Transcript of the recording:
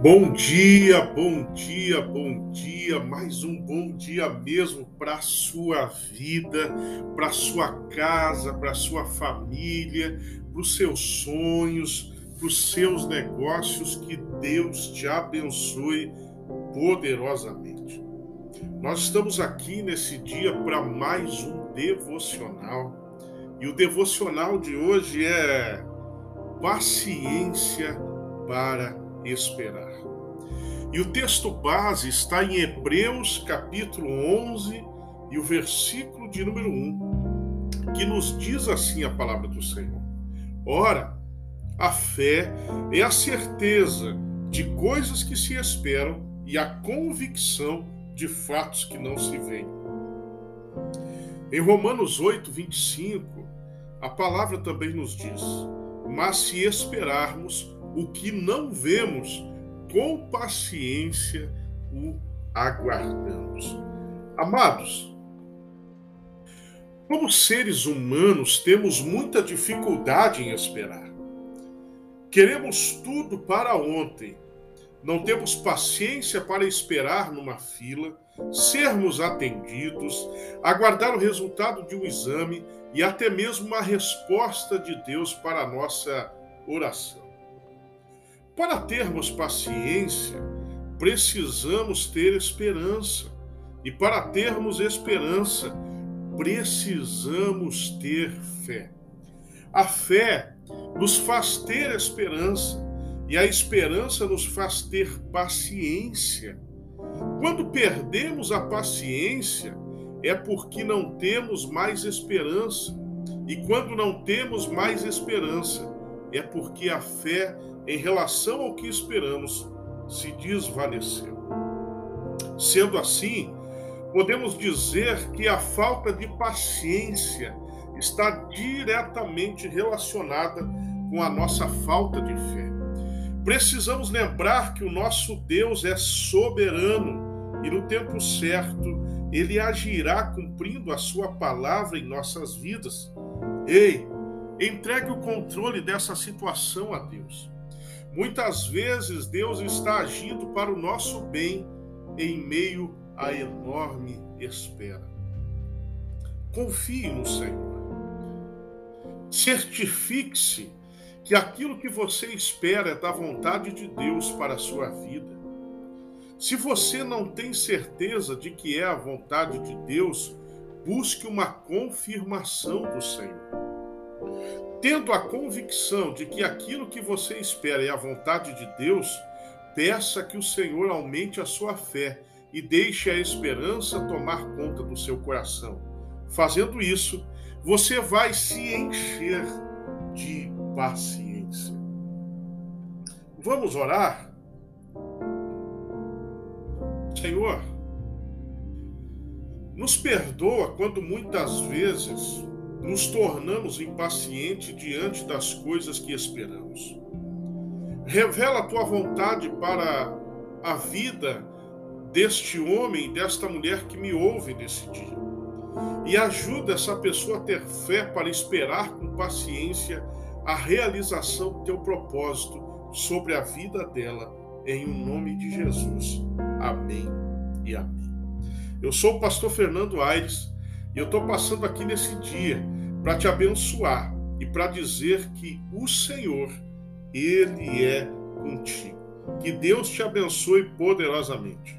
Bom dia, bom dia, bom dia, mais um bom dia mesmo para sua vida, para sua casa, para sua família, para os seus sonhos, para os seus negócios. Que Deus te abençoe poderosamente. Nós estamos aqui nesse dia para mais um devocional e o devocional de hoje é paciência para esperar. E o texto base está em Hebreus capítulo 11 e o versículo de número 1, que nos diz assim a palavra do Senhor: Ora, a fé é a certeza de coisas que se esperam e a convicção de fatos que não se veem. Em Romanos 8, 25, a palavra também nos diz: Mas se esperarmos o que não vemos, com paciência o aguardamos. Amados, como seres humanos, temos muita dificuldade em esperar. Queremos tudo para ontem. Não temos paciência para esperar numa fila, sermos atendidos, aguardar o resultado de um exame e até mesmo uma resposta de Deus para a nossa oração. Para termos paciência, precisamos ter esperança. E para termos esperança, precisamos ter fé. A fé nos faz ter esperança e a esperança nos faz ter paciência. Quando perdemos a paciência, é porque não temos mais esperança. E quando não temos mais esperança, é porque a fé em relação ao que esperamos, se desvaneceu. Sendo assim, podemos dizer que a falta de paciência está diretamente relacionada com a nossa falta de fé. Precisamos lembrar que o nosso Deus é soberano e no tempo certo ele agirá cumprindo a sua palavra em nossas vidas. Ei, entregue o controle dessa situação a Deus. Muitas vezes Deus está agindo para o nosso bem em meio à enorme espera. Confie no Senhor. Certifique-se que aquilo que você espera é da vontade de Deus para a sua vida. Se você não tem certeza de que é a vontade de Deus, busque uma confirmação do Senhor. Tendo a convicção de que aquilo que você espera é a vontade de Deus, peça que o Senhor aumente a sua fé e deixe a esperança tomar conta do seu coração. Fazendo isso, você vai se encher de paciência. Vamos orar? Senhor, nos perdoa quando muitas vezes nos tornamos impacientes diante das coisas que esperamos. Revela a tua vontade para a vida deste homem e desta mulher que me ouve nesse dia. E ajuda essa pessoa a ter fé para esperar com paciência a realização do teu propósito sobre a vida dela, em o nome de Jesus. Amém e amém. Eu sou o pastor Fernando Aires e eu estou passando aqui nesse dia para te abençoar e para dizer que o Senhor, Ele é contigo. Que Deus te abençoe poderosamente.